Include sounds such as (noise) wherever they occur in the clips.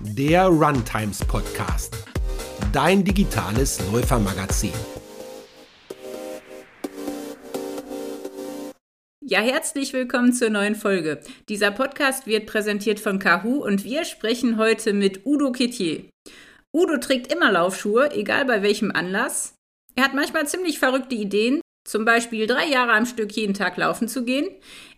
der Runtimes Podcast, dein digitales Läufermagazin. Ja, herzlich willkommen zur neuen Folge. Dieser Podcast wird präsentiert von Kahu und wir sprechen heute mit Udo Kittier. Udo trägt immer Laufschuhe, egal bei welchem Anlass. Er hat manchmal ziemlich verrückte Ideen, zum Beispiel drei Jahre am Stück jeden Tag laufen zu gehen.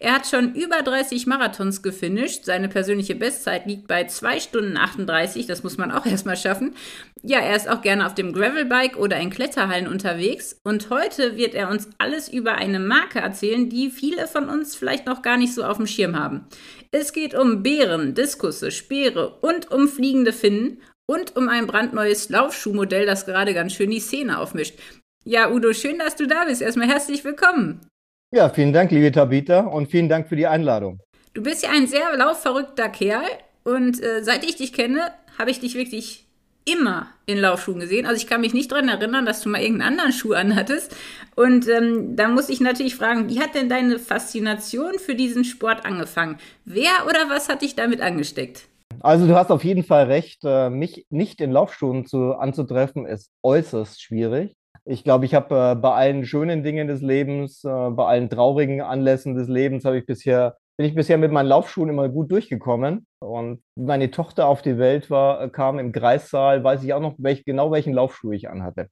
Er hat schon über 30 Marathons gefinisht. Seine persönliche Bestzeit liegt bei 2 Stunden 38. Das muss man auch (laughs) erstmal schaffen. Ja, er ist auch gerne auf dem Gravelbike oder in Kletterhallen unterwegs. Und heute wird er uns alles über eine Marke erzählen, die viele von uns vielleicht noch gar nicht so auf dem Schirm haben. Es geht um Bären, Diskusse, Speere und um fliegende Finnen und um ein brandneues Laufschuhmodell, das gerade ganz schön die Szene aufmischt. Ja, Udo, schön, dass du da bist. Erstmal herzlich willkommen. Ja, vielen Dank, liebe Tabita, und vielen Dank für die Einladung. Du bist ja ein sehr laufverrückter Kerl und äh, seit ich dich kenne, habe ich dich wirklich immer in Laufschuhen gesehen. Also ich kann mich nicht daran erinnern, dass du mal irgendeinen anderen Schuh anhattest. Und ähm, da muss ich natürlich fragen, wie hat denn deine Faszination für diesen Sport angefangen? Wer oder was hat dich damit angesteckt? Also du hast auf jeden Fall recht. Äh, mich nicht in Laufschuhen zu, anzutreffen, ist äußerst schwierig. Ich glaube, ich habe äh, bei allen schönen Dingen des Lebens, äh, bei allen traurigen Anlässen des Lebens, habe ich bisher, bin ich bisher mit meinen Laufschuhen immer gut durchgekommen. Und meine Tochter auf die Welt war, äh, kam im Kreissaal, weiß ich auch noch welch, genau welchen Laufschuh ich anhatte.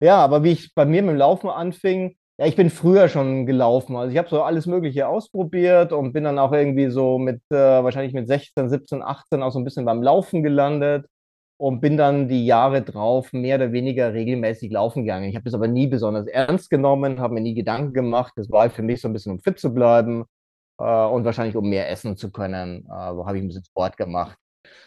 Ja, aber wie ich bei mir mit dem Laufen anfing, ja, ich bin früher schon gelaufen. Also ich habe so alles Mögliche ausprobiert und bin dann auch irgendwie so mit, äh, wahrscheinlich mit 16, 17, 18 auch so ein bisschen beim Laufen gelandet und bin dann die Jahre drauf mehr oder weniger regelmäßig laufen gegangen. Ich habe das aber nie besonders ernst genommen, habe mir nie Gedanken gemacht. Das war für mich so ein bisschen, um fit zu bleiben äh, und wahrscheinlich um mehr essen zu können. Äh, habe ich ein bisschen Sport gemacht.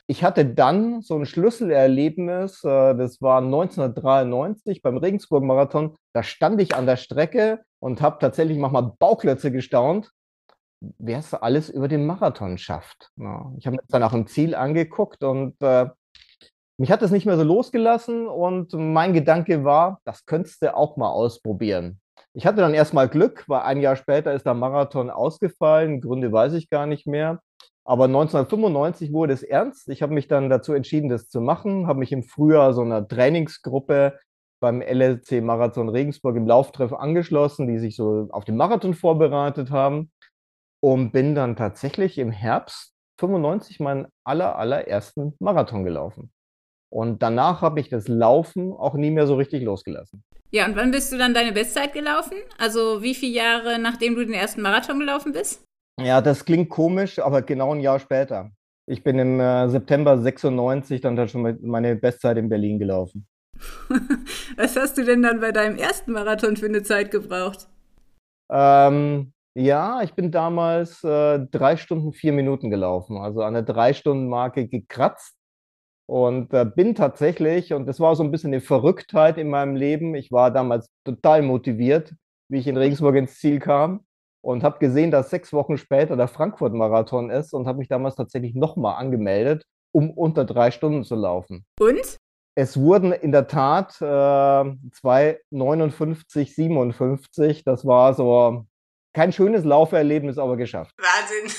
Ich hatte dann so ein Schlüsselerlebnis, äh, das war 1993 beim Regensburg-Marathon. Da stand ich an der Strecke und habe tatsächlich manchmal Bauklötze gestaunt, wer es alles über den Marathon schafft. Ja, ich habe mir das dann auch im Ziel angeguckt und äh, mich hat das nicht mehr so losgelassen und mein Gedanke war, das könntest du auch mal ausprobieren. Ich hatte dann erstmal Glück, weil ein Jahr später ist der Marathon ausgefallen. Gründe weiß ich gar nicht mehr. Aber 1995 wurde es ernst. Ich habe mich dann dazu entschieden, das zu machen, habe mich im Frühjahr so einer Trainingsgruppe beim LLC Marathon Regensburg im Lauftreff angeschlossen, die sich so auf den Marathon vorbereitet haben und bin dann tatsächlich im Herbst 95 meinen aller, allerersten Marathon gelaufen. Und danach habe ich das Laufen auch nie mehr so richtig losgelassen. Ja, und wann bist du dann deine Bestzeit gelaufen? Also wie viele Jahre nachdem du den ersten Marathon gelaufen bist? Ja, das klingt komisch, aber genau ein Jahr später. Ich bin im äh, September 96 dann schon meine Bestzeit in Berlin gelaufen. (laughs) Was hast du denn dann bei deinem ersten Marathon für eine Zeit gebraucht? Ähm, ja, ich bin damals äh, drei Stunden, vier Minuten gelaufen, also an der Drei-Stunden-Marke gekratzt und äh, bin tatsächlich, und das war so ein bisschen eine Verrücktheit in meinem Leben, ich war damals total motiviert, wie ich in Regensburg ins Ziel kam und habe gesehen, dass sechs Wochen später der Frankfurt-Marathon ist und habe mich damals tatsächlich nochmal angemeldet, um unter drei Stunden zu laufen. Und? Es wurden in der Tat äh, 2,59, 57. Das war so kein schönes Lauferlebnis, aber geschafft. Wahnsinn.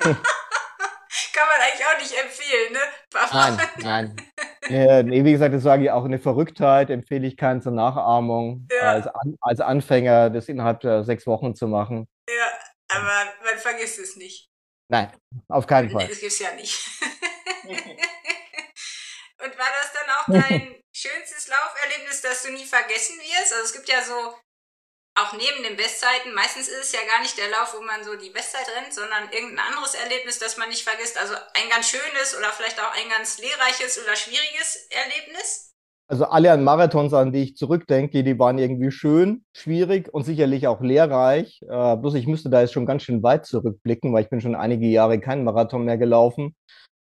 (laughs) Kann man eigentlich auch nicht empfehlen, ne? Nein, nein. (laughs) nee, wie gesagt, das sage ich auch eine Verrücktheit, empfehle ich keinen zur Nachahmung, ja. als, An als Anfänger das innerhalb der sechs Wochen zu machen. Ja, aber man vergisst es nicht. Nein, auf keinen Fall. Das gibt es ja nicht. (laughs) Und war das dann auch (laughs) dein schönstes Lauferlebnis, das du nie vergessen wirst? Also es gibt ja so auch neben den Bestzeiten, meistens ist es ja gar nicht der Lauf, wo man so die Bestzeit rennt, sondern irgendein anderes Erlebnis, das man nicht vergisst. Also ein ganz schönes oder vielleicht auch ein ganz lehrreiches oder schwieriges Erlebnis. Also alle an Marathons, an die ich zurückdenke, die waren irgendwie schön, schwierig und sicherlich auch lehrreich. Äh, bloß ich müsste da jetzt schon ganz schön weit zurückblicken, weil ich bin schon einige Jahre keinen Marathon mehr gelaufen.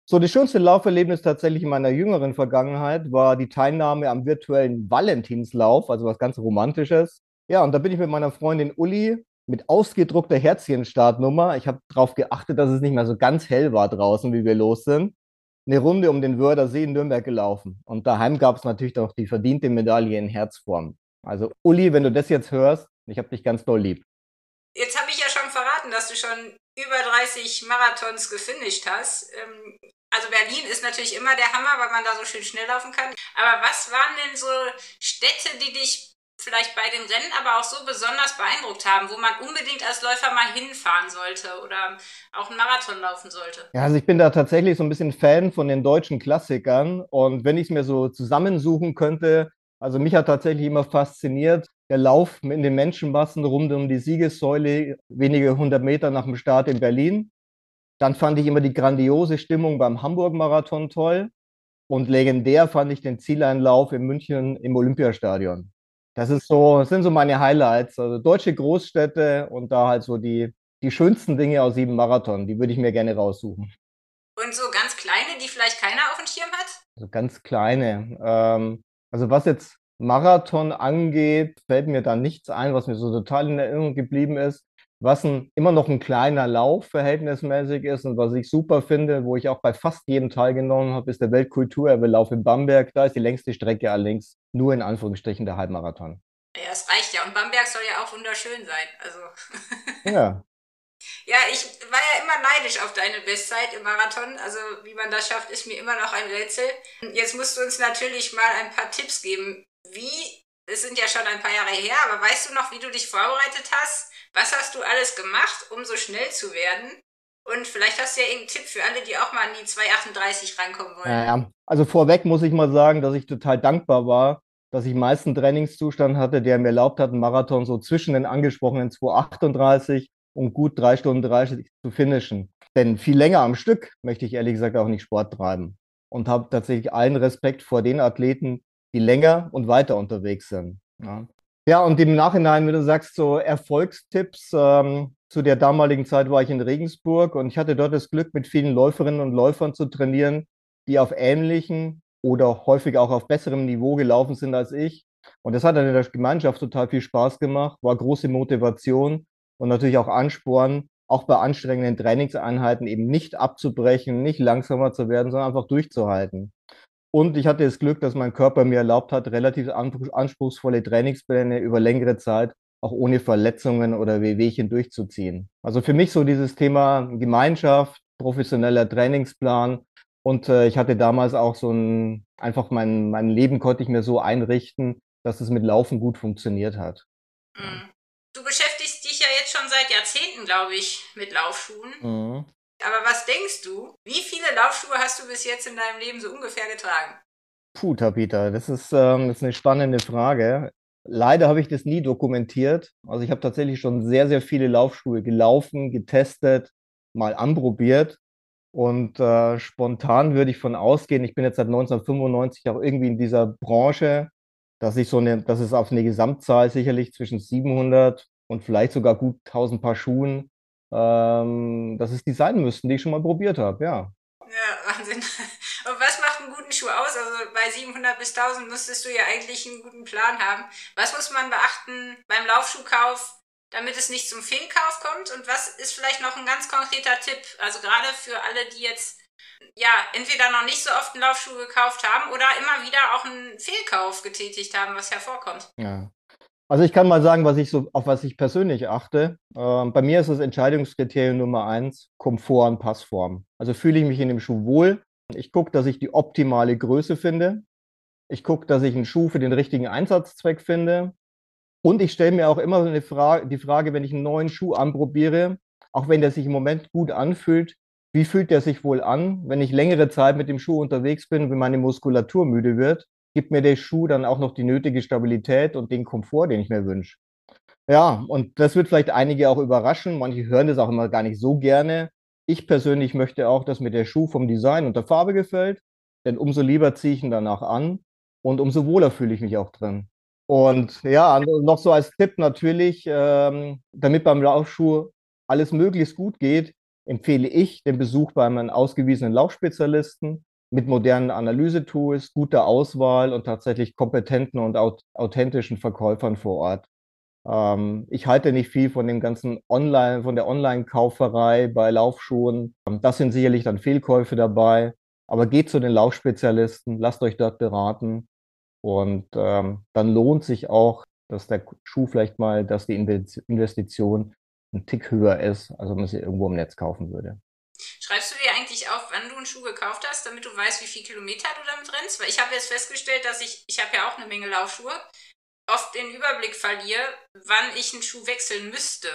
So, das schönste Lauferlebnis tatsächlich in meiner jüngeren Vergangenheit war die Teilnahme am virtuellen Valentinslauf, also was ganz Romantisches. Ja, und da bin ich mit meiner Freundin Uli mit ausgedruckter Herzchenstartnummer. Ich habe darauf geachtet, dass es nicht mehr so ganz hell war draußen, wie wir los sind. Eine Runde um den Wörder See in Nürnberg gelaufen. Und daheim gab es natürlich noch die verdiente Medaille in Herzform. Also Uli, wenn du das jetzt hörst, ich habe dich ganz doll lieb. Jetzt habe ich ja schon verraten, dass du schon über 30 Marathons gefinisht hast. Ähm, Also Berlin ist natürlich immer der Hammer, weil man da so schön schnell laufen kann. Aber was waren denn so Städte, die dich vielleicht bei den Rennen aber auch so besonders beeindruckt haben, wo man unbedingt als Läufer mal hinfahren sollte oder auch einen Marathon laufen sollte? Ja, also ich bin da tatsächlich so ein bisschen Fan von den deutschen Klassikern und wenn ich es mir so zusammensuchen könnte, also mich hat tatsächlich immer fasziniert der Lauf in den Menschenmassen rund um die Siegessäule, wenige hundert Meter nach dem Start in Berlin. Dann fand ich immer die grandiose Stimmung beim Hamburg-Marathon toll. Und legendär fand ich den Zieleinlauf in München im Olympiastadion. Das ist so, das sind so meine Highlights. Also deutsche Großstädte und da halt so die, die schönsten Dinge aus sieben Marathon, die würde ich mir gerne raussuchen. Und so ganz kleine, die vielleicht keiner auf dem Schirm hat? Also ganz kleine. Ähm, also was jetzt Marathon angeht, fällt mir da nichts ein, was mir so total in Erinnerung geblieben ist. Was ein, immer noch ein kleiner Lauf verhältnismäßig ist und was ich super finde, wo ich auch bei fast jedem teilgenommen habe, ist der Weltkulturerbe-Lauf in Bamberg. Da ist die längste Strecke allerdings nur in Anführungsstrichen der Halbmarathon. Ja, es reicht ja. Und Bamberg soll ja auch wunderschön sein. Also. (laughs) ja. Ja, ich war ja immer neidisch auf deine Bestzeit im Marathon. Also wie man das schafft, ist mir immer noch ein Rätsel. Jetzt musst du uns natürlich mal ein paar Tipps geben, wie, es sind ja schon ein paar Jahre her, aber weißt du noch, wie du dich vorbereitet hast? Was hast du alles gemacht, um so schnell zu werden? Und vielleicht hast du ja irgendeinen Tipp für alle, die auch mal an die 238 reinkommen wollen. Ja, also vorweg muss ich mal sagen, dass ich total dankbar war, dass ich meisten Trainingszustand hatte, der mir erlaubt hat, einen Marathon so zwischen den angesprochenen 238 und gut drei Stunden 30 zu finishen. Denn viel länger am Stück möchte ich ehrlich gesagt auch nicht Sport treiben. Und habe tatsächlich allen Respekt vor den Athleten, die länger und weiter unterwegs sind. Ja, ja und im Nachhinein, wenn du sagst, so Erfolgstipps, ähm, zu der damaligen Zeit war ich in Regensburg und ich hatte dort das Glück, mit vielen Läuferinnen und Läufern zu trainieren, die auf ähnlichen oder häufig auch auf besserem Niveau gelaufen sind als ich. Und das hat dann in der Gemeinschaft total viel Spaß gemacht, war große Motivation und natürlich auch Ansporn, auch bei anstrengenden Trainingseinheiten eben nicht abzubrechen, nicht langsamer zu werden, sondern einfach durchzuhalten. Und ich hatte das Glück, dass mein Körper mir erlaubt hat, relativ anspruchsvolle Trainingspläne über längere Zeit auch ohne Verletzungen oder Wehwehchen durchzuziehen. Also für mich so dieses Thema Gemeinschaft, professioneller Trainingsplan und äh, ich hatte damals auch so ein, einfach mein, mein Leben konnte ich mir so einrichten, dass es mit Laufen gut funktioniert hat. Mhm. Du beschäftigst dich ja jetzt schon seit Jahrzehnten, glaube ich, mit Laufschuhen. Mhm. Aber was denkst du, wie viele Laufschuhe hast du bis jetzt in deinem Leben so ungefähr getragen? Puh, Tabita, das ist, ähm, das ist eine spannende Frage. Leider habe ich das nie dokumentiert. Also ich habe tatsächlich schon sehr, sehr viele Laufschuhe gelaufen, getestet, mal anprobiert. Und äh, spontan würde ich von ausgehen, ich bin jetzt seit 1995 auch irgendwie in dieser Branche, dass ich so eine, dass es auf eine Gesamtzahl sicherlich zwischen 700 und vielleicht sogar gut 1000 Paar Schuhen ähm, dass es die sein müssten, die ich schon mal probiert habe, ja. Ja, Wahnsinn. (laughs) Und was macht einen guten Schuh aus? Also bei 700 bis 1000 müsstest du ja eigentlich einen guten Plan haben. Was muss man beachten beim Laufschuhkauf, damit es nicht zum Fehlkauf kommt? Und was ist vielleicht noch ein ganz konkreter Tipp? Also gerade für alle, die jetzt ja entweder noch nicht so oft einen Laufschuh gekauft haben oder immer wieder auch einen Fehlkauf getätigt haben, was hervorkommt. Ja. Also ich kann mal sagen, was ich so, auf was ich persönlich achte. Ähm, bei mir ist das Entscheidungskriterium Nummer eins Komfort und Passform. Also fühle ich mich in dem Schuh wohl. Ich gucke, dass ich die optimale Größe finde. Ich gucke, dass ich einen Schuh für den richtigen Einsatzzweck finde. Und ich stelle mir auch immer eine Frage, die Frage, wenn ich einen neuen Schuh anprobiere, auch wenn der sich im Moment gut anfühlt, wie fühlt der sich wohl an, wenn ich längere Zeit mit dem Schuh unterwegs bin, wenn meine Muskulatur müde wird? Gibt mir der Schuh dann auch noch die nötige Stabilität und den Komfort, den ich mir wünsche. Ja, und das wird vielleicht einige auch überraschen. Manche hören das auch immer gar nicht so gerne. Ich persönlich möchte auch, dass mir der Schuh vom Design und der Farbe gefällt, denn umso lieber ziehe ich ihn danach an und umso wohler fühle ich mich auch drin. Und ja, noch so als Tipp natürlich, ähm, damit beim Laufschuh alles möglichst gut geht, empfehle ich den Besuch bei einem ausgewiesenen Laufspezialisten mit modernen Analysetools, guter Auswahl und tatsächlich kompetenten und authentischen Verkäufern vor Ort. Ähm, ich halte nicht viel von dem ganzen Online, von der Online-Kauferei bei Laufschuhen. Ähm, das sind sicherlich dann Fehlkäufe dabei. Aber geht zu den Laufspezialisten, lasst euch dort beraten. Und ähm, dann lohnt sich auch, dass der Schuh vielleicht mal, dass die Investition ein Tick höher ist, als wenn man sie irgendwo im Netz kaufen würde. Schreibst du dir wann du einen Schuh gekauft hast, damit du weißt, wie viele Kilometer du damit rennst? Weil ich habe jetzt festgestellt, dass ich, ich habe ja auch eine Menge Laufschuhe, oft den Überblick verliere, wann ich einen Schuh wechseln müsste.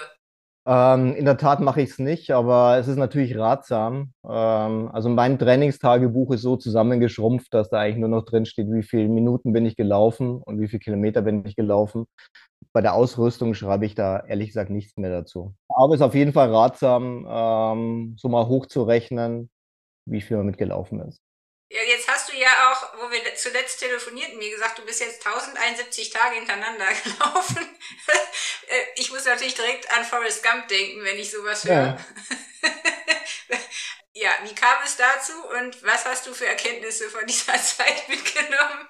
Ähm, in der Tat mache ich es nicht, aber es ist natürlich ratsam. Ähm, also mein Trainingstagebuch ist so zusammengeschrumpft, dass da eigentlich nur noch drin steht, wie viele Minuten bin ich gelaufen und wie viele Kilometer bin ich gelaufen. Bei der Ausrüstung schreibe ich da ehrlich gesagt nichts mehr dazu. Aber es ist auf jeden Fall ratsam, ähm, so mal hochzurechnen, wie viel man mitgelaufen ist. Ja, jetzt hast du ja auch, wo wir zuletzt telefonierten, mir gesagt, du bist jetzt 1071 Tage hintereinander (laughs) gelaufen. Äh, ich muss natürlich direkt an Forrest Gump denken, wenn ich sowas höre. Ja. (laughs) ja, wie kam es dazu und was hast du für Erkenntnisse von dieser (laughs) Zeit mitgenommen?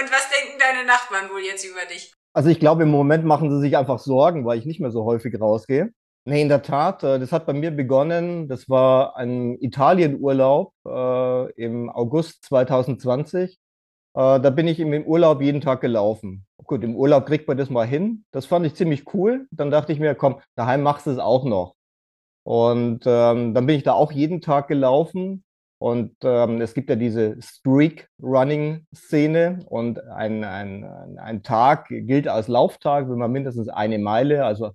Und was denken deine Nachbarn wohl jetzt über dich? Also ich glaube, im Moment machen sie sich einfach Sorgen, weil ich nicht mehr so häufig rausgehe. Nee, in der Tat, äh, das hat bei mir begonnen. Das war ein Italienurlaub äh, im August 2020. Äh, da bin ich im Urlaub jeden Tag gelaufen. Gut, im Urlaub kriegt man das mal hin. Das fand ich ziemlich cool. Dann dachte ich mir, komm, daheim machst du es auch noch. Und ähm, dann bin ich da auch jeden Tag gelaufen. Und ähm, es gibt ja diese Streak-Running-Szene und ein, ein, ein Tag gilt als Lauftag, wenn man mindestens eine Meile, also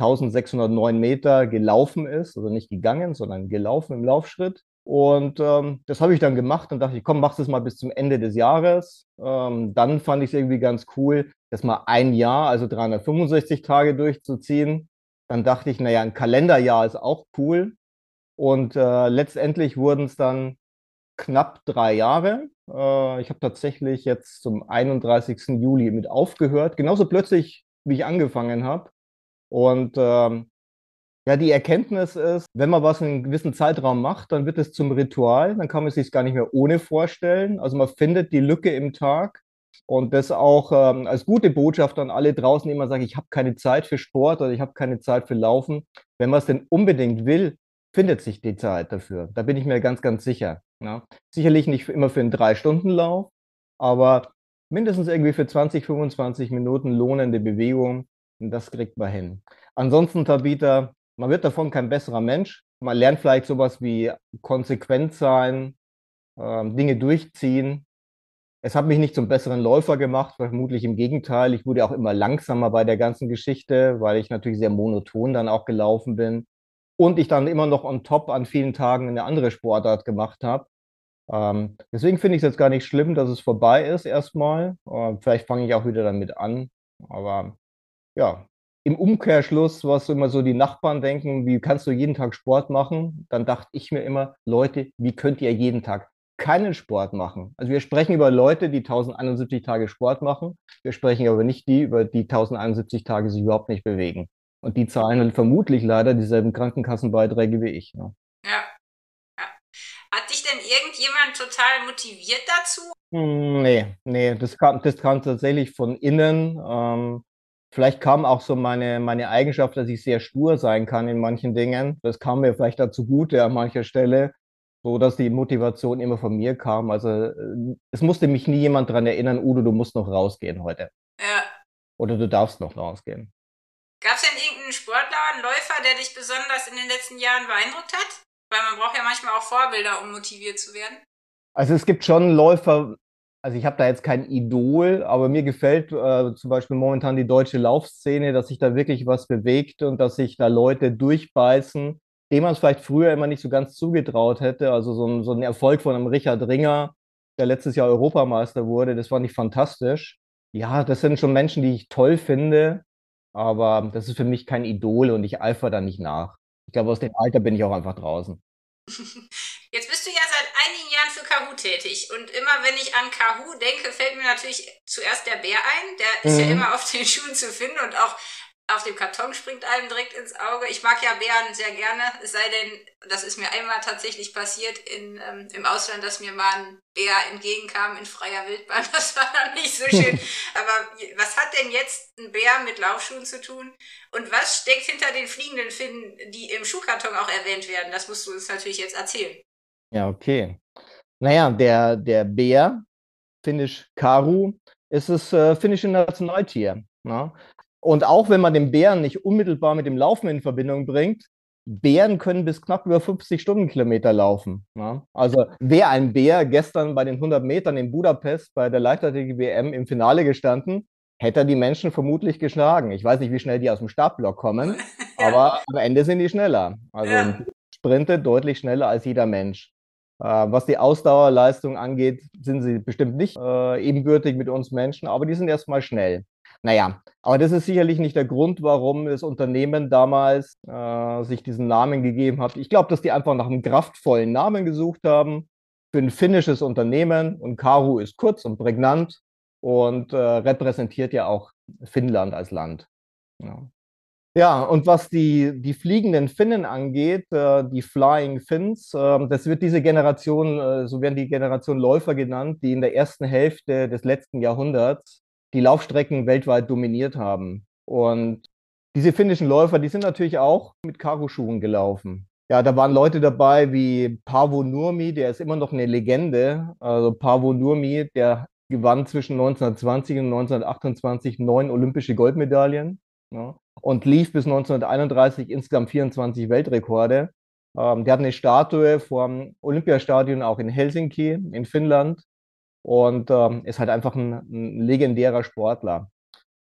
1609 Meter gelaufen ist, also nicht gegangen, sondern gelaufen im Laufschritt. Und ähm, das habe ich dann gemacht und dachte ich, komm, mach das mal bis zum Ende des Jahres. Ähm, dann fand ich es irgendwie ganz cool, das mal ein Jahr, also 365 Tage durchzuziehen. Dann dachte ich, naja, ein Kalenderjahr ist auch cool. Und äh, letztendlich wurden es dann knapp drei Jahre. Äh, ich habe tatsächlich jetzt zum 31. Juli mit aufgehört, genauso plötzlich, wie ich angefangen habe. Und ähm, ja, die Erkenntnis ist, wenn man was in einem gewissen Zeitraum macht, dann wird es zum Ritual, dann kann man es sich gar nicht mehr ohne vorstellen. Also man findet die Lücke im Tag und das auch ähm, als gute Botschaft an alle draußen, die immer sagen, ich habe keine Zeit für Sport oder ich habe keine Zeit für Laufen. Wenn man es denn unbedingt will, findet sich die Zeit dafür. Da bin ich mir ganz, ganz sicher. Ja. Sicherlich nicht immer für einen Drei-Stunden-Lauf, aber mindestens irgendwie für 20, 25 Minuten lohnende Bewegung das kriegt man hin. Ansonsten, Tabitha, man wird davon kein besserer Mensch. Man lernt vielleicht sowas wie konsequent sein, äh, Dinge durchziehen. Es hat mich nicht zum besseren Läufer gemacht, vermutlich im Gegenteil. Ich wurde auch immer langsamer bei der ganzen Geschichte, weil ich natürlich sehr monoton dann auch gelaufen bin. Und ich dann immer noch on top an vielen Tagen eine andere Sportart gemacht habe. Ähm, deswegen finde ich es jetzt gar nicht schlimm, dass es vorbei ist erstmal. Äh, vielleicht fange ich auch wieder damit an. Aber ja, im Umkehrschluss, was immer so die Nachbarn denken, wie kannst du jeden Tag Sport machen? Dann dachte ich mir immer, Leute, wie könnt ihr jeden Tag keinen Sport machen? Also wir sprechen über Leute, die 1071 Tage Sport machen. Wir sprechen aber nicht die, über die 1071 Tage sich überhaupt nicht bewegen. Und die zahlen dann vermutlich leider dieselben Krankenkassenbeiträge wie ich. Ne? Ja. ja. Hat dich denn irgendjemand total motiviert dazu? Hm, nee, nee, das kam, das kam tatsächlich von innen. Ähm, Vielleicht kam auch so meine, meine Eigenschaft, dass ich sehr stur sein kann in manchen Dingen. Das kam mir vielleicht dazu gute an mancher Stelle, so dass die Motivation immer von mir kam. Also äh, es musste mich nie jemand daran erinnern, Udo, du musst noch rausgehen heute. Ja. Oder du darfst noch rausgehen. Gab es denn irgendeinen Sportler, einen Läufer, der dich besonders in den letzten Jahren beeindruckt hat? Weil man braucht ja manchmal auch Vorbilder, um motiviert zu werden. Also es gibt schon Läufer, also ich habe da jetzt kein Idol, aber mir gefällt äh, zum Beispiel momentan die deutsche Laufszene, dass sich da wirklich was bewegt und dass sich da Leute durchbeißen, dem man es vielleicht früher immer nicht so ganz zugetraut hätte. Also so ein, so ein Erfolg von einem Richard Ringer, der letztes Jahr Europameister wurde, das fand ich fantastisch. Ja, das sind schon Menschen, die ich toll finde, aber das ist für mich kein Idol und ich eifer da nicht nach. Ich glaube, aus dem Alter bin ich auch einfach draußen. (laughs) Jetzt bist du ja seit einigen Jahren für Kahoo tätig. Und immer wenn ich an Kahoo denke, fällt mir natürlich zuerst der Bär ein. Der ist ja mhm. immer auf den (laughs) Schuhen zu finden und auch auf dem Karton springt einem direkt ins Auge. Ich mag ja Bären sehr gerne, es sei denn, das ist mir einmal tatsächlich passiert in, ähm, im Ausland, dass mir mal ein Bär entgegenkam in freier Wildbahn. (laughs) Das war dann nicht so schön. (laughs) Aber was hat denn jetzt ein Bär mit Laufschuhen zu tun? Und was steckt hinter den fliegenden Finnen, die im Schuhkarton auch erwähnt werden? Das musst du uns natürlich jetzt erzählen. Ja, okay. Naja, der, der Bär, finnisch Karu, ist das äh, finnische Nationaltier. Ne? Und auch wenn man den Bären nicht unmittelbar mit dem Laufen in Verbindung bringt, Bären können bis knapp über 50 Stundenkilometer laufen. Ja? Also wäre ein Bär gestern bei den 100 Metern in Budapest bei der Leichtathletik-WM im Finale gestanden, hätte er die Menschen vermutlich geschlagen. Ich weiß nicht, wie schnell die aus dem Startblock kommen, (laughs) ja. aber am Ende sind die schneller. Also ja. Sprinte deutlich schneller als jeder Mensch. Äh, was die Ausdauerleistung angeht, sind sie bestimmt nicht äh, ebenbürtig mit uns Menschen, aber die sind erstmal schnell. Naja, aber das ist sicherlich nicht der Grund, warum das Unternehmen damals äh, sich diesen Namen gegeben hat. Ich glaube, dass die einfach nach einem kraftvollen Namen gesucht haben für ein finnisches Unternehmen und Karu ist kurz und prägnant und äh, repräsentiert ja auch Finnland als Land. Ja. Ja, und was die, die fliegenden Finnen angeht, äh, die Flying Finns, äh, das wird diese Generation, äh, so werden die Generation Läufer genannt, die in der ersten Hälfte des letzten Jahrhunderts die Laufstrecken weltweit dominiert haben. Und diese finnischen Läufer, die sind natürlich auch mit Karuschuhen gelaufen. Ja, da waren Leute dabei wie Paavo Nurmi, der ist immer noch eine Legende. Also Paavo Nurmi, der gewann zwischen 1920 und 1928 neun olympische Goldmedaillen. Ja und lief bis 1931 insgesamt 24 Weltrekorde. Ähm, der hat eine Statue vom Olympiastadion auch in Helsinki in Finnland und ähm, ist halt einfach ein, ein, legendärer Sportler.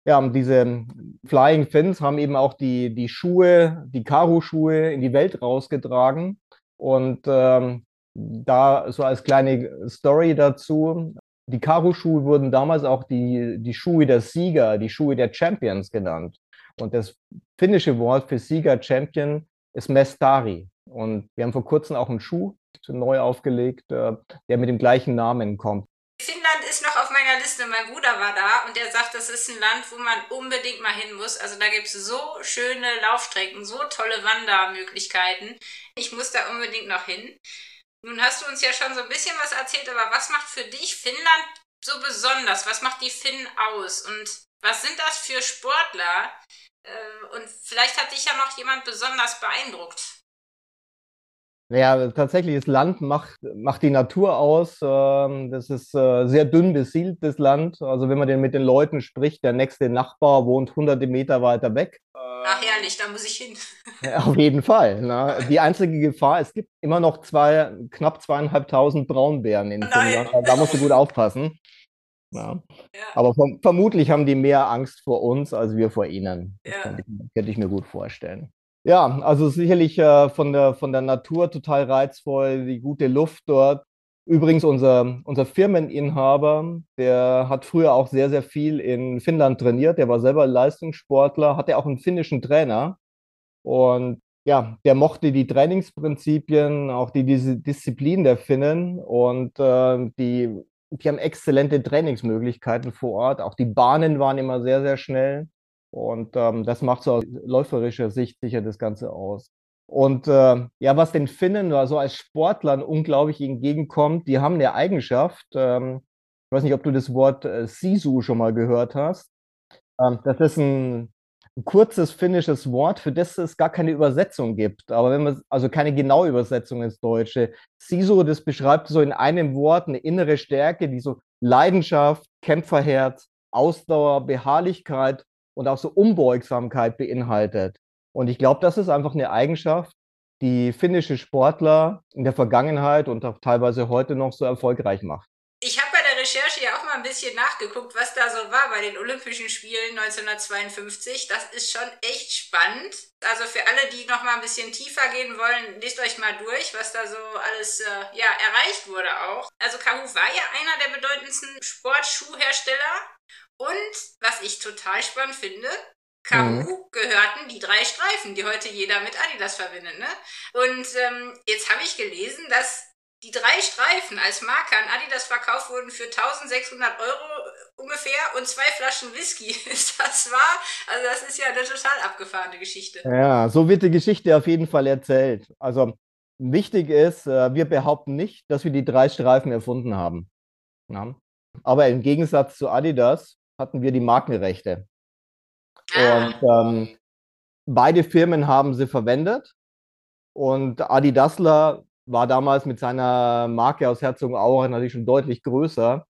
Ja, diese Flying Fins haben eben auch die, die Schuhe, die Karo-Schuhe in die Welt rausgetragen. Und ähm, da so als kleine Story dazu, die Karo-Schuhe wurden damals auch die, die Schuhe der Sieger, die Schuhe der Champions genannt. Und das finnische Wort für Sieger, Champion ist Mestari. Und wir haben vor kurzem auch einen Schuh neu aufgelegt, äh, der mit dem gleichen Namen kommt. Finnland ist noch auf meiner Liste. Mein Bruder war da und der sagt, das ist ein Land, wo man unbedingt mal hin muss. Also da gibt es so schöne Laufstrecken, so tolle Wandermöglichkeiten. Ich muss da unbedingt noch hin. Nun hast du uns ja schon so ein bisschen was erzählt, aber was macht für dich Finnland so besonders? Was macht die Finnen aus? Und was sind das für Sportler, äh, und vielleicht hat dich ja noch jemand besonders beeindruckt. Naja, tatsächlich, das Land macht, macht die Natur aus. Ähm, das ist äh, sehr dünn besiedelt, das Land. Also wenn man denn mit den Leuten spricht, der nächste Nachbar wohnt hunderte Meter weiter weg. Ach herrlich, da muss ich hin. (laughs) Auf jeden Fall. Ne? Die einzige Gefahr, es gibt immer noch zwei, knapp zweieinhalbtausend Braunbären in Finnland. Da musst du gut aufpassen. Ja. ja. Aber vom, vermutlich haben die mehr Angst vor uns als wir vor ihnen. Ja. Das könnte ich mir gut vorstellen. Ja, also sicherlich äh, von, der, von der Natur total reizvoll, die gute Luft dort. Übrigens, unser, unser Firmeninhaber, der hat früher auch sehr, sehr viel in Finnland trainiert. Der war selber Leistungssportler, hatte auch einen finnischen Trainer. Und ja, der mochte die Trainingsprinzipien, auch die, diese Disziplin der Finnen und äh, die die haben exzellente Trainingsmöglichkeiten vor Ort. Auch die Bahnen waren immer sehr, sehr schnell. Und ähm, das macht so aus läuferischer Sicht sicher das Ganze aus. Und äh, ja, was den Finnen also als Sportlern unglaublich entgegenkommt, die haben eine Eigenschaft. Ähm, ich weiß nicht, ob du das Wort äh, Sisu schon mal gehört hast. Ähm, das ist ein ein kurzes finnisches Wort, für das es gar keine Übersetzung gibt. Aber wenn man, also keine genaue Übersetzung ins Deutsche. Siso, das beschreibt so in einem Wort eine innere Stärke, die so Leidenschaft, Kämpferherz, Ausdauer, Beharrlichkeit und auch so Unbeugsamkeit beinhaltet. Und ich glaube, das ist einfach eine Eigenschaft, die finnische Sportler in der Vergangenheit und auch teilweise heute noch so erfolgreich macht. Ich habe bei der Recherche bisschen nachgeguckt, was da so war bei den Olympischen Spielen 1952. Das ist schon echt spannend. Also für alle, die noch mal ein bisschen tiefer gehen wollen, lest euch mal durch, was da so alles äh, ja, erreicht wurde auch. Also Kahoo war ja einer der bedeutendsten Sportschuhhersteller. Und was ich total spannend finde, Kahoo mhm. gehörten die drei Streifen, die heute jeder mit Adidas verbindet. Ne? Und ähm, jetzt habe ich gelesen, dass die drei Streifen als Marke an Adidas verkauft wurden für 1600 Euro ungefähr und zwei Flaschen Whisky. (laughs) Ist das wahr? Also das ist ja eine total abgefahrene Geschichte. Ja, so wird die Geschichte auf jeden Fall erzählt. Also wichtig ist, äh, wir behaupten nicht, dass wir die drei Streifen erfunden haben. Ja. Aber im Gegensatz zu Adidas hatten wir die Markenrechte. Ah. Und ähm, beide Firmen haben sie verwendet. Und Adidasler war damals mit seiner Marke aus Herzogenaurach natürlich schon deutlich größer.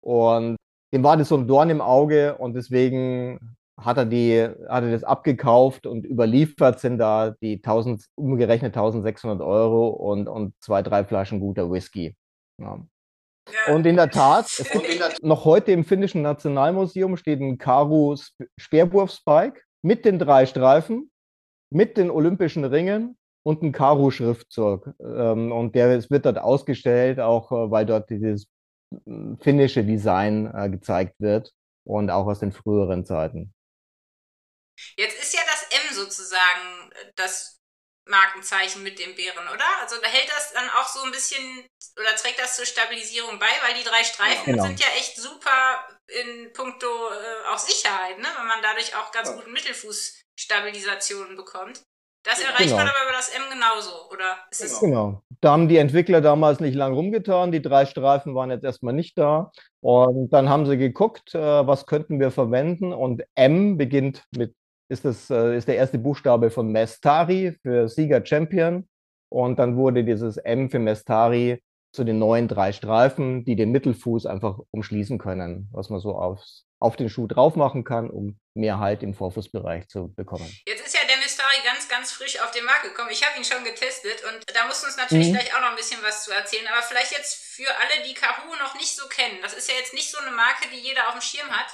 Und dem war das so ein Dorn im Auge und deswegen hat er die, hat er das abgekauft und überliefert sind da die 1000, umgerechnet 1600 Euro und, und zwei, drei Flaschen guter Whisky. Ja. Ja. Und in der Tat, es gibt (laughs) noch heute im finnischen Nationalmuseum steht ein Karu Speerwurfspike mit den drei Streifen, mit den olympischen Ringen und ein Karu-Schriftzug. Ähm, und der wird dort ausgestellt, auch äh, weil dort dieses hm, finnische Design äh, gezeigt wird und auch aus den früheren Zeiten. Jetzt ist ja das M sozusagen äh, das Markenzeichen mit dem Bären, oder? Also hält das dann auch so ein bisschen oder trägt das zur Stabilisierung bei, weil die drei Streifen genau. sind ja echt super in puncto äh, auch Sicherheit, ne? wenn man dadurch auch ganz guten Mittelfußstabilisationen bekommt. Das erreicht genau. man aber über das M genauso, oder? Ist genau. genau. Da haben die Entwickler damals nicht lang rumgetan. Die drei Streifen waren jetzt erstmal nicht da. Und dann haben sie geguckt, äh, was könnten wir verwenden. Und M beginnt mit ist, das, äh, ist der erste Buchstabe von Mestari für Sieger Champion. Und dann wurde dieses M für Mestari zu den neuen drei Streifen, die den Mittelfuß einfach umschließen können, was man so aufs, auf den Schuh drauf machen kann, um mehr Halt im Vorfußbereich zu bekommen. Jetzt ist ja Mestari ganz, ganz frisch auf den Markt gekommen. Ich habe ihn schon getestet und da musst du uns natürlich mhm. gleich auch noch ein bisschen was zu erzählen. Aber vielleicht jetzt für alle, die Kahoo noch nicht so kennen. Das ist ja jetzt nicht so eine Marke, die jeder auf dem Schirm hat.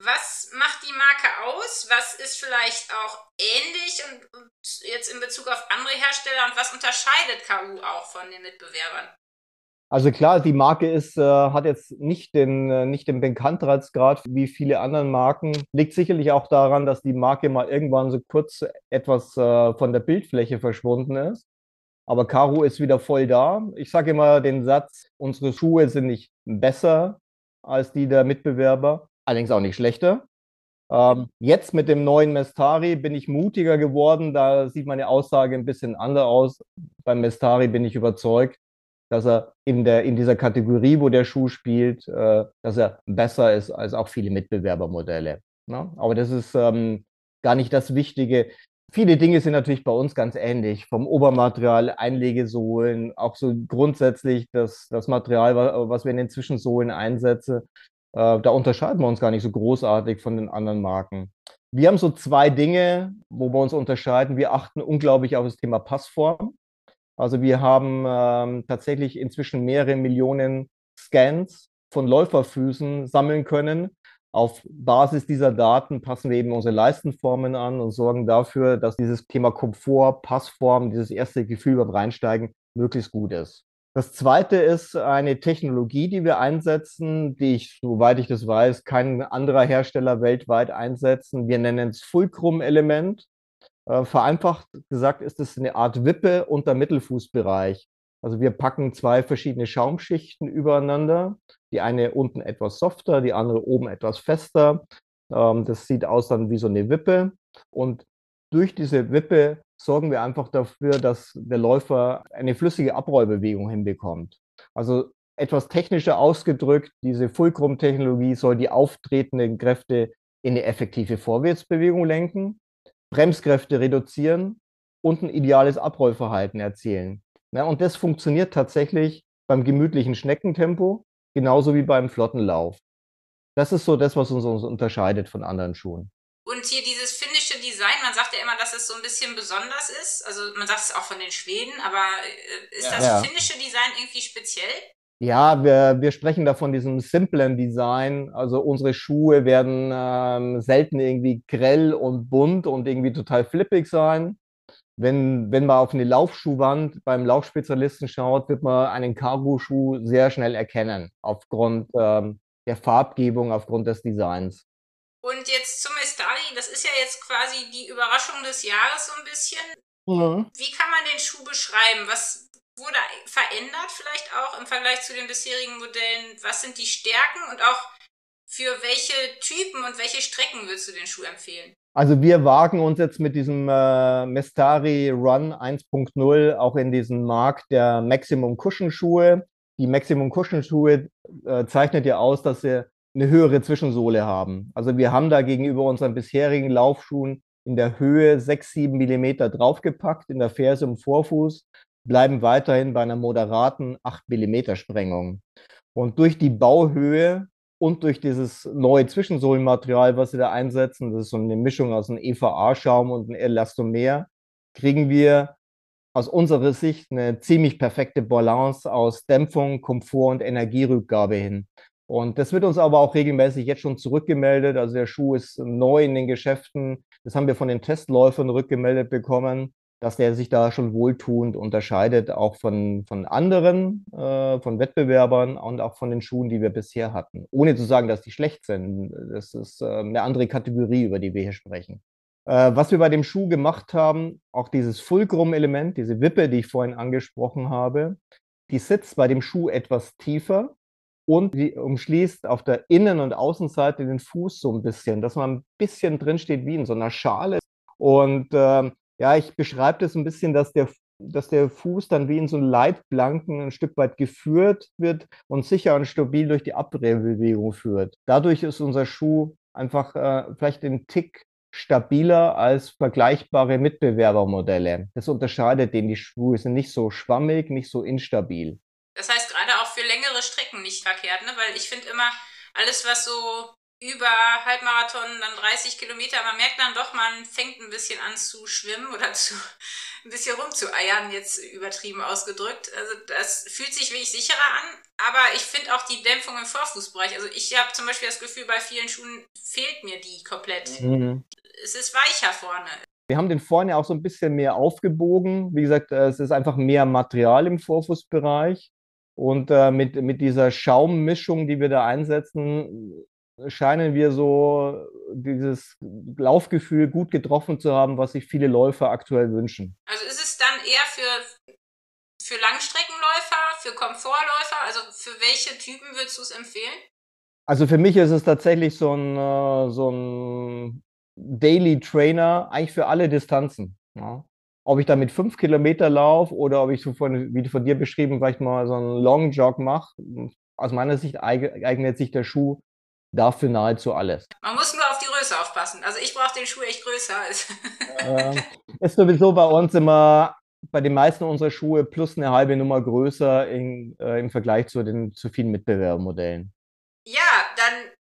Was macht die Marke aus? Was ist vielleicht auch ähnlich und jetzt in Bezug auf andere Hersteller und was unterscheidet KU auch von den Mitbewerbern? Also klar, die Marke ist, äh, hat jetzt nicht den, äh, nicht den Bekanntheitsgrad wie viele anderen Marken. Liegt sicherlich auch daran, dass die Marke mal irgendwann so kurz etwas äh, von der Bildfläche verschwunden ist. Aber Caro ist wieder voll da. Ich sage immer den Satz, unsere Schuhe sind nicht besser als die der Mitbewerber, allerdings auch nicht schlechter. Ähm, jetzt mit dem neuen Mestari bin ich mutiger geworden. Da sieht meine Aussage ein bisschen anders aus. Beim Mestari bin ich überzeugt, dass er in, der, in dieser Kategorie, wo der Schuh spielt, äh, dass er besser ist als auch viele Mitbewerbermodelle. Ne? Aber das ist ähm, gar nicht das Wichtige. Viele Dinge sind natürlich bei uns ganz ähnlich. Vom Obermaterial, Einlegesohlen, auch so grundsätzlich das, das Material, was wir in den Zwischensohlen einsetzen, äh, da unterscheiden wir uns gar nicht so großartig von den anderen Marken. Wir haben so zwei Dinge, wo wir uns unterscheiden. Wir achten unglaublich auf das Thema Passform. Also wir haben ähm, tatsächlich inzwischen mehrere Millionen Scans von Läuferfüßen sammeln können. Auf Basis dieser Daten passen wir eben unsere Leistenformen an und sorgen dafür, dass dieses Thema Komfort, Passform, dieses erste Gefühl beim Reinsteigen möglichst gut ist. Das zweite ist eine Technologie, die wir einsetzen, die ich, soweit ich das weiß, kein anderer Hersteller weltweit einsetzen. Wir nennen es Fulcrum-Element. Äh, vereinfacht gesagt ist es eine Art Wippe unter Mittelfußbereich. Also wir packen zwei verschiedene Schaumschichten übereinander. Die eine unten etwas softer, die andere oben etwas fester. Ähm, das sieht aus dann wie so eine Wippe. Und durch diese Wippe sorgen wir einfach dafür, dass der Läufer eine flüssige Abrollbewegung hinbekommt. Also etwas technischer ausgedrückt, diese Fulcrum-Technologie soll die auftretenden Kräfte in eine effektive Vorwärtsbewegung lenken, Bremskräfte reduzieren und ein ideales Abrollverhalten erzielen. Ja, und das funktioniert tatsächlich beim gemütlichen Schneckentempo, genauso wie beim Flottenlauf. Das ist so das, was uns unterscheidet von anderen Schuhen. Und hier dieses finnische Design, man sagt ja immer, dass es so ein bisschen besonders ist. Also man sagt es auch von den Schweden, aber äh, ist das ja. finnische Design irgendwie speziell? Ja, wir, wir sprechen da von diesem simplen Design. Also unsere Schuhe werden ähm, selten irgendwie grell und bunt und irgendwie total flippig sein. Wenn, wenn man auf eine Laufschuhwand beim Laufspezialisten schaut, wird man einen Cargo-Schuh sehr schnell erkennen, aufgrund ähm, der Farbgebung, aufgrund des Designs. Und jetzt zum Estari, das ist ja jetzt quasi die Überraschung des Jahres so ein bisschen. Mhm. Wie kann man den Schuh beschreiben? Was wurde verändert vielleicht auch im Vergleich zu den bisherigen Modellen? Was sind die Stärken und auch für welche Typen und welche Strecken würdest du den Schuh empfehlen? Also wir wagen uns jetzt mit diesem äh, Mestari Run 1.0 auch in diesen Markt der Maximum Cushion Schuhe. Die Maximum Cushion Schuhe äh, zeichnet ja aus, dass sie eine höhere Zwischensohle haben. Also wir haben da gegenüber unseren bisherigen Laufschuhen in der Höhe 6, 7 Millimeter draufgepackt, in der Ferse im Vorfuß, bleiben weiterhin bei einer moderaten 8 Millimeter Sprengung. Und durch die Bauhöhe und durch dieses neue Zwischensohlenmaterial, was sie da einsetzen, das ist so eine Mischung aus einem EVA-Schaum und einem Elastomer, kriegen wir aus unserer Sicht eine ziemlich perfekte Balance aus Dämpfung, Komfort und Energierückgabe hin. Und das wird uns aber auch regelmäßig jetzt schon zurückgemeldet. Also der Schuh ist neu in den Geschäften. Das haben wir von den Testläufern rückgemeldet bekommen dass der sich da schon wohltuend unterscheidet, auch von, von anderen, äh, von Wettbewerbern und auch von den Schuhen, die wir bisher hatten. Ohne zu sagen, dass die schlecht sind. Das ist äh, eine andere Kategorie, über die wir hier sprechen. Äh, was wir bei dem Schuh gemacht haben, auch dieses Fulcrum-Element, diese Wippe, die ich vorhin angesprochen habe, die sitzt bei dem Schuh etwas tiefer und die umschließt auf der Innen- und Außenseite den Fuß so ein bisschen, dass man ein bisschen drinsteht wie in so einer Schale. Und äh, ja, ich beschreibe das ein bisschen, dass der, dass der Fuß dann wie in so einen Leitplanken ein Stück weit geführt wird und sicher und stabil durch die Abdrehbewegung führt. Dadurch ist unser Schuh einfach äh, vielleicht ein Tick stabiler als vergleichbare Mitbewerbermodelle. Das unterscheidet den. Die Schuhe sind nicht so schwammig, nicht so instabil. Das heißt gerade auch für längere Strecken nicht verkehrt, ne? weil ich finde immer, alles, was so über Halbmarathon, dann 30 Kilometer. Man merkt dann doch, man fängt ein bisschen an zu schwimmen oder (laughs) zu, ein bisschen rumzueiern, jetzt übertrieben ausgedrückt. Also das fühlt sich wirklich sicherer an. Aber ich finde auch die Dämpfung im Vorfußbereich. Also ich habe zum Beispiel das Gefühl, bei vielen Schuhen fehlt mir die komplett. Mhm. Es ist weicher vorne. Wir haben den vorne auch so ein bisschen mehr aufgebogen. Wie gesagt, äh, es ist einfach mehr Material im Vorfußbereich. Und äh, mit, mit dieser Schaummischung, die wir da einsetzen, scheinen wir so dieses Laufgefühl gut getroffen zu haben, was sich viele Läufer aktuell wünschen. Also ist es dann eher für, für Langstreckenläufer, für Komfortläufer? Also für welche Typen würdest du es empfehlen? Also für mich ist es tatsächlich so ein, äh, so ein Daily Trainer, eigentlich für alle Distanzen. Ja. Ob ich da mit fünf Kilometer laufe oder ob ich so von, wie von dir beschrieben, vielleicht mal so einen Long Jog mache, aus meiner Sicht eignet sich der Schuh dafür nahezu alles. Man muss nur auf die Größe aufpassen. Also ich brauche den Schuh echt größer. ähm, ist sowieso bei uns immer bei den meisten unserer Schuhe plus eine halbe Nummer größer in, äh, im Vergleich zu den zu vielen Mitbewerbermodellen. Ja, dann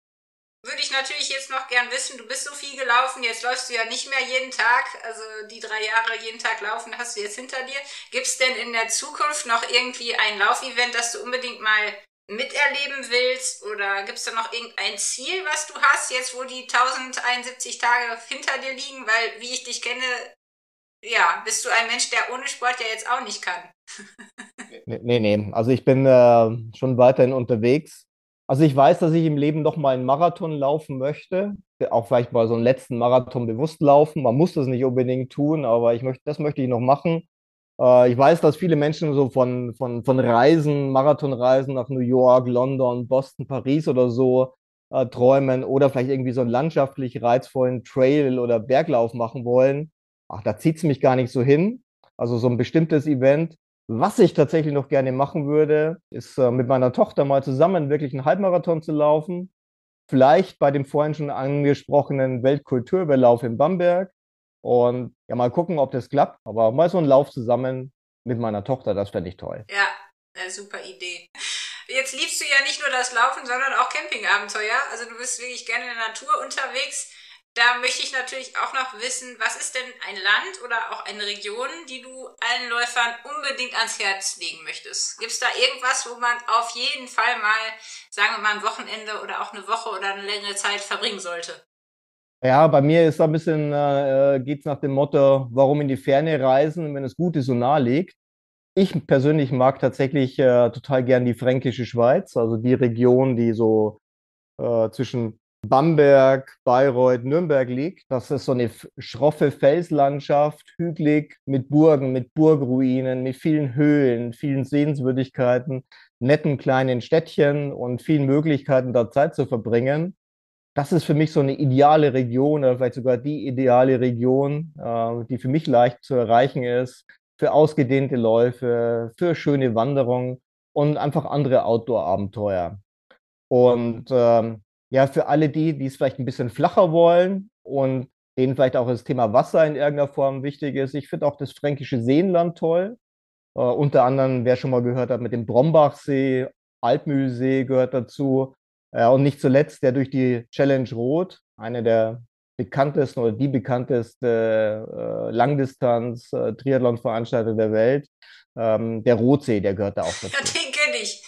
würde ich natürlich jetzt noch gern wissen, du bist so viel gelaufen, jetzt läufst du ja nicht mehr jeden Tag, also die drei Jahre jeden Tag laufen hast du jetzt hinter dir. Gibt es denn in der Zukunft noch irgendwie ein Laufevent, das du unbedingt mal miterleben willst? Oder gibt es da noch irgendein Ziel, was du hast, jetzt wo die 1071 Tage hinter dir liegen? Weil, wie ich dich kenne, ja, bist du ein Mensch, der ohne Sport ja jetzt auch nicht kann. (laughs) nee, nee, also ich bin äh, schon weiterhin unterwegs. Also ich weiß, dass ich im Leben noch mal einen Marathon laufen möchte, auch vielleicht mal so einen letzten Marathon bewusst laufen. Man muss das nicht unbedingt tun, aber ich möchte, das möchte ich noch machen. Äh, ich weiß, dass viele Menschen so von, von, von Reisen, Marathonreisen nach New York, London, Boston, Paris oder so äh, träumen oder vielleicht irgendwie so einen landschaftlich reizvollen Trail oder Berglauf machen wollen. Ach, da zieht es mich gar nicht so hin. Also so ein bestimmtes Event. Was ich tatsächlich noch gerne machen würde, ist äh, mit meiner Tochter mal zusammen wirklich einen Halbmarathon zu laufen. Vielleicht bei dem vorhin schon angesprochenen Weltkulturüberlauf in Bamberg und ja, mal gucken, ob das klappt. Aber mal so einen Lauf zusammen mit meiner Tochter, das fände ich toll. Ja, eine super Idee. Jetzt liebst du ja nicht nur das Laufen, sondern auch Campingabenteuer. Also du bist wirklich gerne in der Natur unterwegs. Da möchte ich natürlich auch noch wissen, was ist denn ein Land oder auch eine Region, die du allen Läufern unbedingt ans Herz legen möchtest? Gibt es da irgendwas, wo man auf jeden Fall mal, sagen wir mal, ein Wochenende oder auch eine Woche oder eine längere Zeit verbringen sollte? Ja, bei mir ist da ein bisschen, äh, geht es nach dem Motto, warum in die Ferne reisen, wenn es Gute so nah liegt. Ich persönlich mag tatsächlich äh, total gern die fränkische Schweiz, also die Region, die so äh, zwischen Bamberg, Bayreuth, Nürnberg liegt. Das ist so eine schroffe Felslandschaft, hügelig, mit Burgen, mit Burgruinen, mit vielen Höhlen, vielen Sehenswürdigkeiten, netten kleinen Städtchen und vielen Möglichkeiten, da Zeit zu verbringen das ist für mich so eine ideale Region oder vielleicht sogar die ideale Region, äh, die für mich leicht zu erreichen ist, für ausgedehnte Läufe, für schöne Wanderungen und einfach andere Outdoor-Abenteuer. Und ähm, ja, für alle die, die es vielleicht ein bisschen flacher wollen und denen vielleicht auch das Thema Wasser in irgendeiner Form wichtig ist. Ich finde auch das fränkische Seenland toll. Äh, unter anderem, wer schon mal gehört hat, mit dem Brombachsee, Altmühlsee gehört dazu. Ja, und nicht zuletzt der durch die Challenge Rot, eine der bekanntesten oder die bekannteste äh, Langdistanz-Triathlon-Veranstalter der Welt. Ähm, der Rotsee, der gehört da auch dazu. Ja, (laughs) den kenne ich.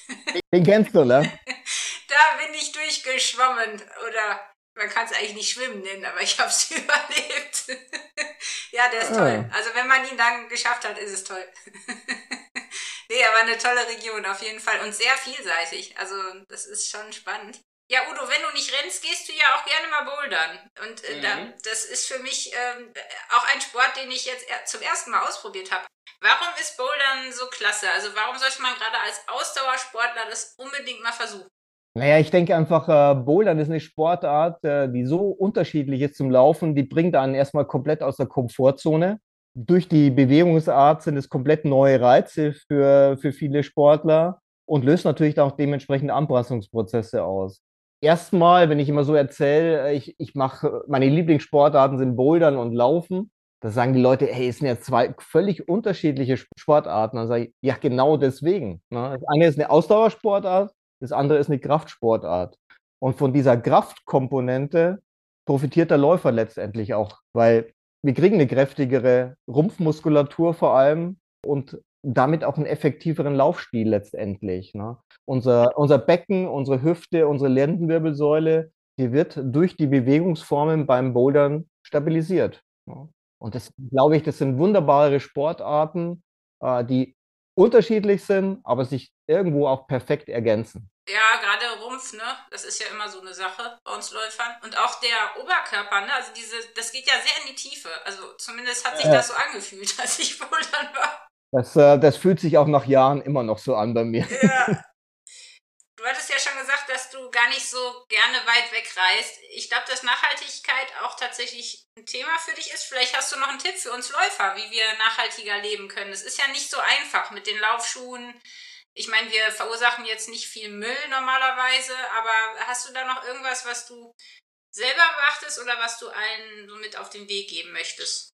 Den kennst du, ne? (laughs) da bin ich durchgeschwommen. Oder man kann es eigentlich nicht schwimmen nennen, aber ich habe es (laughs) überlebt. ja, der ist ah. toll. Also wenn man ihn dann geschafft hat, ist es toll. Nee, aber eine tolle Region auf jeden Fall und sehr vielseitig. Also das ist schon spannend. Ja, Udo, wenn du nicht rennst, gehst du ja auch gerne mal bouldern. Und äh, mhm. da, das ist für mich ähm, auch ein Sport, den ich jetzt zum ersten Mal ausprobiert habe. Warum ist Bouldern so klasse? Also warum sollte man gerade als Ausdauersportler das unbedingt mal versuchen? Naja, ich denke einfach, äh, Bouldern ist eine Sportart, äh, die so unterschiedlich ist zum Laufen, die bringt einen erstmal komplett aus der Komfortzone. Durch die Bewegungsart sind es komplett neue Reize für, für viele Sportler und löst natürlich auch dementsprechend Anpassungsprozesse aus erstmal, wenn ich immer so erzähle, äh, ich, ich mache, meine Lieblingssportarten sind Bouldern und Laufen. Da sagen die Leute, hey, es sind ja zwei völlig unterschiedliche Sportarten. Dann sage ich, ja, genau deswegen. Ne? Das eine ist eine Ausdauersportart, das andere ist eine Kraftsportart. Und von dieser Kraftkomponente profitiert der Läufer letztendlich auch, weil wir kriegen eine kräftigere Rumpfmuskulatur vor allem und damit auch einen effektiveren Laufstil letztendlich. Ne? Unser, unser Becken, unsere Hüfte, unsere Lendenwirbelsäule, die wird durch die Bewegungsformen beim Bouldern stabilisiert. Ne? Und das glaube ich, das sind wunderbare Sportarten, äh, die unterschiedlich sind, aber sich irgendwo auch perfekt ergänzen. Ja, Rumpf, ne? Das ist ja immer so eine Sache bei uns Läufern. Und auch der Oberkörper, ne? Also diese, das geht ja sehr in die Tiefe. Also zumindest hat sich äh. das so angefühlt, (laughs) als ich bouldern war. Das, äh, das fühlt sich auch nach Jahren immer noch so an bei mir. Ja. Du hattest ja schon gesagt, dass du gar nicht so gerne weit weg reist. Ich glaube, dass Nachhaltigkeit auch tatsächlich ein Thema für dich ist. Vielleicht hast du noch einen Tipp für uns Läufer, wie wir nachhaltiger leben können. Es ist ja nicht so einfach mit den Laufschuhen. Ich meine, wir verursachen jetzt nicht viel Müll normalerweise, aber hast du da noch irgendwas, was du selber beachtest oder was du allen so mit auf den Weg geben möchtest?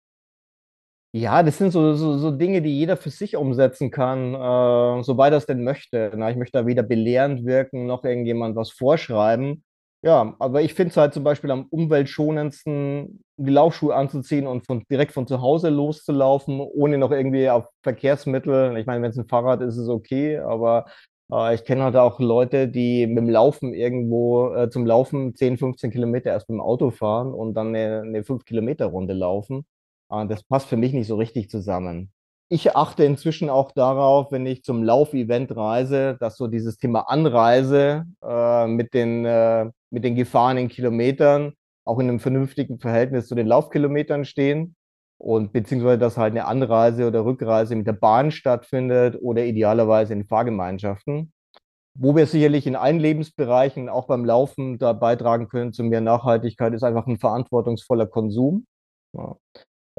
Ja, das sind so, so, so Dinge, die jeder für sich umsetzen kann, äh, soweit er es denn möchte. Na, ich möchte da weder belehrend wirken noch irgendjemand was vorschreiben. Ja, aber ich finde es halt zum Beispiel am umweltschonendsten, die Laufschuhe anzuziehen und von, direkt von zu Hause loszulaufen, ohne noch irgendwie auf Verkehrsmittel. Ich meine, wenn es ein Fahrrad ist, ist es okay, aber äh, ich kenne halt auch Leute, die mit dem Laufen irgendwo äh, zum Laufen 10, 15 Kilometer erst mit dem Auto fahren und dann eine, eine 5-Kilometer-Runde laufen. Ah, das passt für mich nicht so richtig zusammen. Ich achte inzwischen auch darauf, wenn ich zum Laufevent reise, dass so dieses Thema Anreise äh, mit, den, äh, mit den gefahrenen Kilometern auch in einem vernünftigen Verhältnis zu den Laufkilometern stehen und beziehungsweise dass halt eine Anreise oder Rückreise mit der Bahn stattfindet oder idealerweise in Fahrgemeinschaften. Wo wir sicherlich in allen Lebensbereichen, auch beim Laufen, da beitragen können zu mehr Nachhaltigkeit, ist einfach ein verantwortungsvoller Konsum. Ja.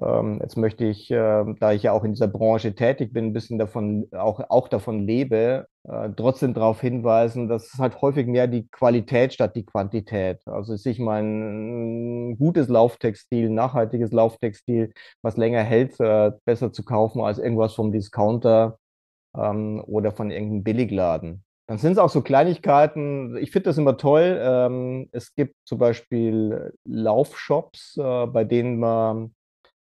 Ähm, jetzt möchte ich, äh, da ich ja auch in dieser Branche tätig bin, ein bisschen davon, auch, auch davon lebe, äh, trotzdem darauf hinweisen, dass es halt häufig mehr die Qualität statt die Quantität. Also sich mal ein, gutes Lauftextil, nachhaltiges Lauftextil, was länger hält, äh, besser zu kaufen als irgendwas vom Discounter ähm, oder von irgendeinem Billigladen. Dann sind es auch so Kleinigkeiten. Ich finde das immer toll. Ähm, es gibt zum Beispiel Laufshops, äh, bei denen man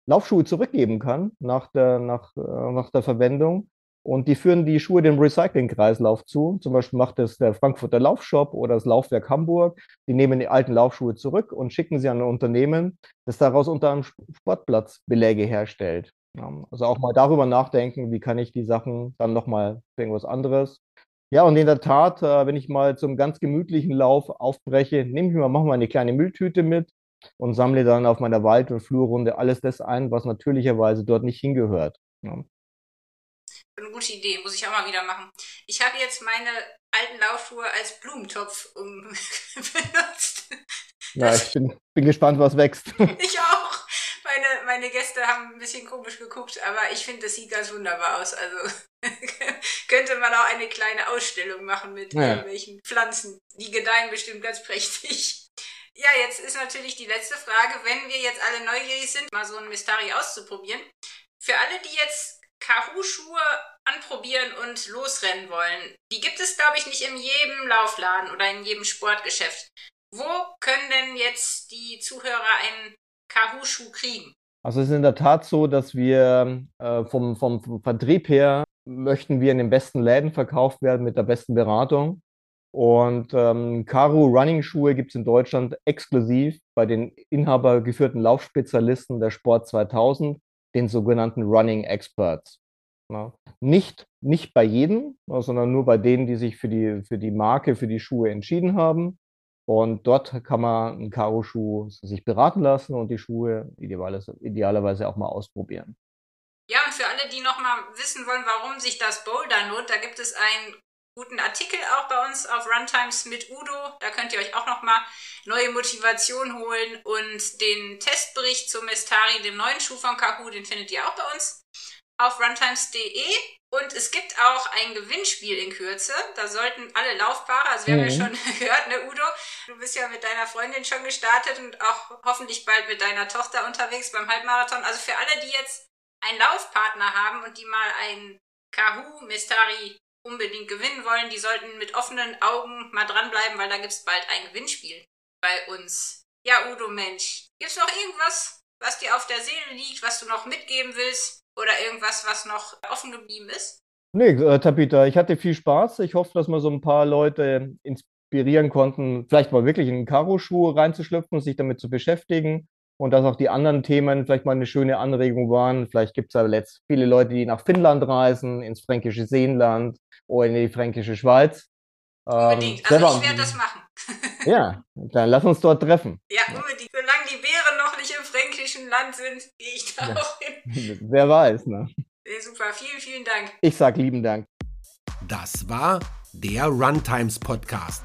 Laufschuhe zurückgeben kann nach der, nach, äh, nach der Verwendung. Und die führen die Schuhe dem Recyclingkreislauf zu. Zum Beispiel macht das der Frankfurter Laufshop oder das Laufwerk Hamburg. Die nehmen die alten Laufschuhe zurück und schicken sie an ein Unternehmen, das daraus unter einem Sportplatz Beläge herstellt. Also auch mal darüber nachdenken, wie kann ich die Sachen dann nochmal für irgendwas anderes. Ja, und in der Tat, äh, wenn ich mal zum ganz gemütlichen Lauf aufbreche, nehme ich mir, mache mal eine kleine Mülltüte mit, und sammle dann auf meiner Wald- und Flurrunde alles das ein, was natürlicherweise dort nicht hingehört. Ja. Eine gute Idee, muss ich auch mal wieder machen. Ich habe jetzt meine alten Laufschuhe als Blumentopf um (laughs) benutzt. Ja, ich bin, bin gespannt, was wächst. (laughs) Ich auch. Meine, meine Gäste haben ein bisschen komisch geguckt, aber ich finde, das sieht ganz wunderbar aus. Also (laughs) könnte man auch eine kleine Ausstellung machen mit ja. irgendwelchen Pflanzen. Die gedeihen bestimmt ganz prächtig. Ja, jetzt ist natürlich die letzte Frage, wenn wir jetzt alle neugierig sind, mal so ein Mystari auszuprobieren. Für alle, die jetzt Kahoo-Schuhe anprobieren und losrennen wollen, die gibt es, glaube ich, nicht in jedem Laufladen oder in jedem Sportgeschäft. Wo können denn jetzt die Zuhörer einen Kahoo-Schuh kriegen? Also es ist in der Tat so, dass wir äh, vom, vom Vertrieb her möchten wir in den besten Läden verkauft werden mit der besten Beratung. Und ähm, Caro Running Schuhe gibt es in Deutschland exklusiv bei den inhabergeführten Laufspezialisten der Sport 2000, den sogenannten Running Experts. Ja. Nicht, nicht bei jedem, sondern nur bei denen, die sich für die, für die Marke, für die Schuhe entschieden haben. Und dort kann man einen Karo-Schuh sich beraten lassen und die Schuhe idealerweise auch mal ausprobieren. Ja, und für alle, die nochmal wissen wollen, warum sich das Boulder Note, da gibt es einen guten Artikel auch bei uns auf Runtimes mit Udo. Da könnt ihr euch auch nochmal neue Motivation holen und den Testbericht zum Mestari, dem neuen Schuh von Kahu, den findet ihr auch bei uns auf runtimes.de. Und es gibt auch ein Gewinnspiel in Kürze. Da sollten alle Laufpaare, also wir mhm. haben ja mhm. schon (laughs) gehört, ne Udo, du bist ja mit deiner Freundin schon gestartet und auch hoffentlich bald mit deiner Tochter unterwegs beim Halbmarathon. Also für alle, die jetzt einen Laufpartner haben und die mal ein Kahoo Mistari unbedingt gewinnen wollen, die sollten mit offenen Augen mal dranbleiben, weil da gibt es bald ein Gewinnspiel bei uns. Ja, Udo Mensch, gibt es noch irgendwas, was dir auf der Seele liegt, was du noch mitgeben willst? Oder irgendwas, was noch offen geblieben ist? Nee, äh, Tabitha, ich hatte viel Spaß. Ich hoffe, dass wir so ein paar Leute inspirieren konnten, vielleicht mal wirklich in Karo-Schuhe reinzuschlüpfen und sich damit zu beschäftigen. Und dass auch die anderen Themen vielleicht mal eine schöne Anregung waren. Vielleicht gibt es ja letzt viele Leute, die nach Finnland reisen, ins fränkische Seenland oder in die fränkische Schweiz. Unbedingt. Ähm, also ich werde das machen. (laughs) ja, dann lass uns dort treffen. Ja, unbedingt. Solange die Bären noch nicht im fränkischen Land sind, gehe ich da ja. auch hin. (laughs) Wer weiß, ne? Ja, super, vielen, vielen Dank. Ich sag lieben Dank. Das war der Runtimes Podcast.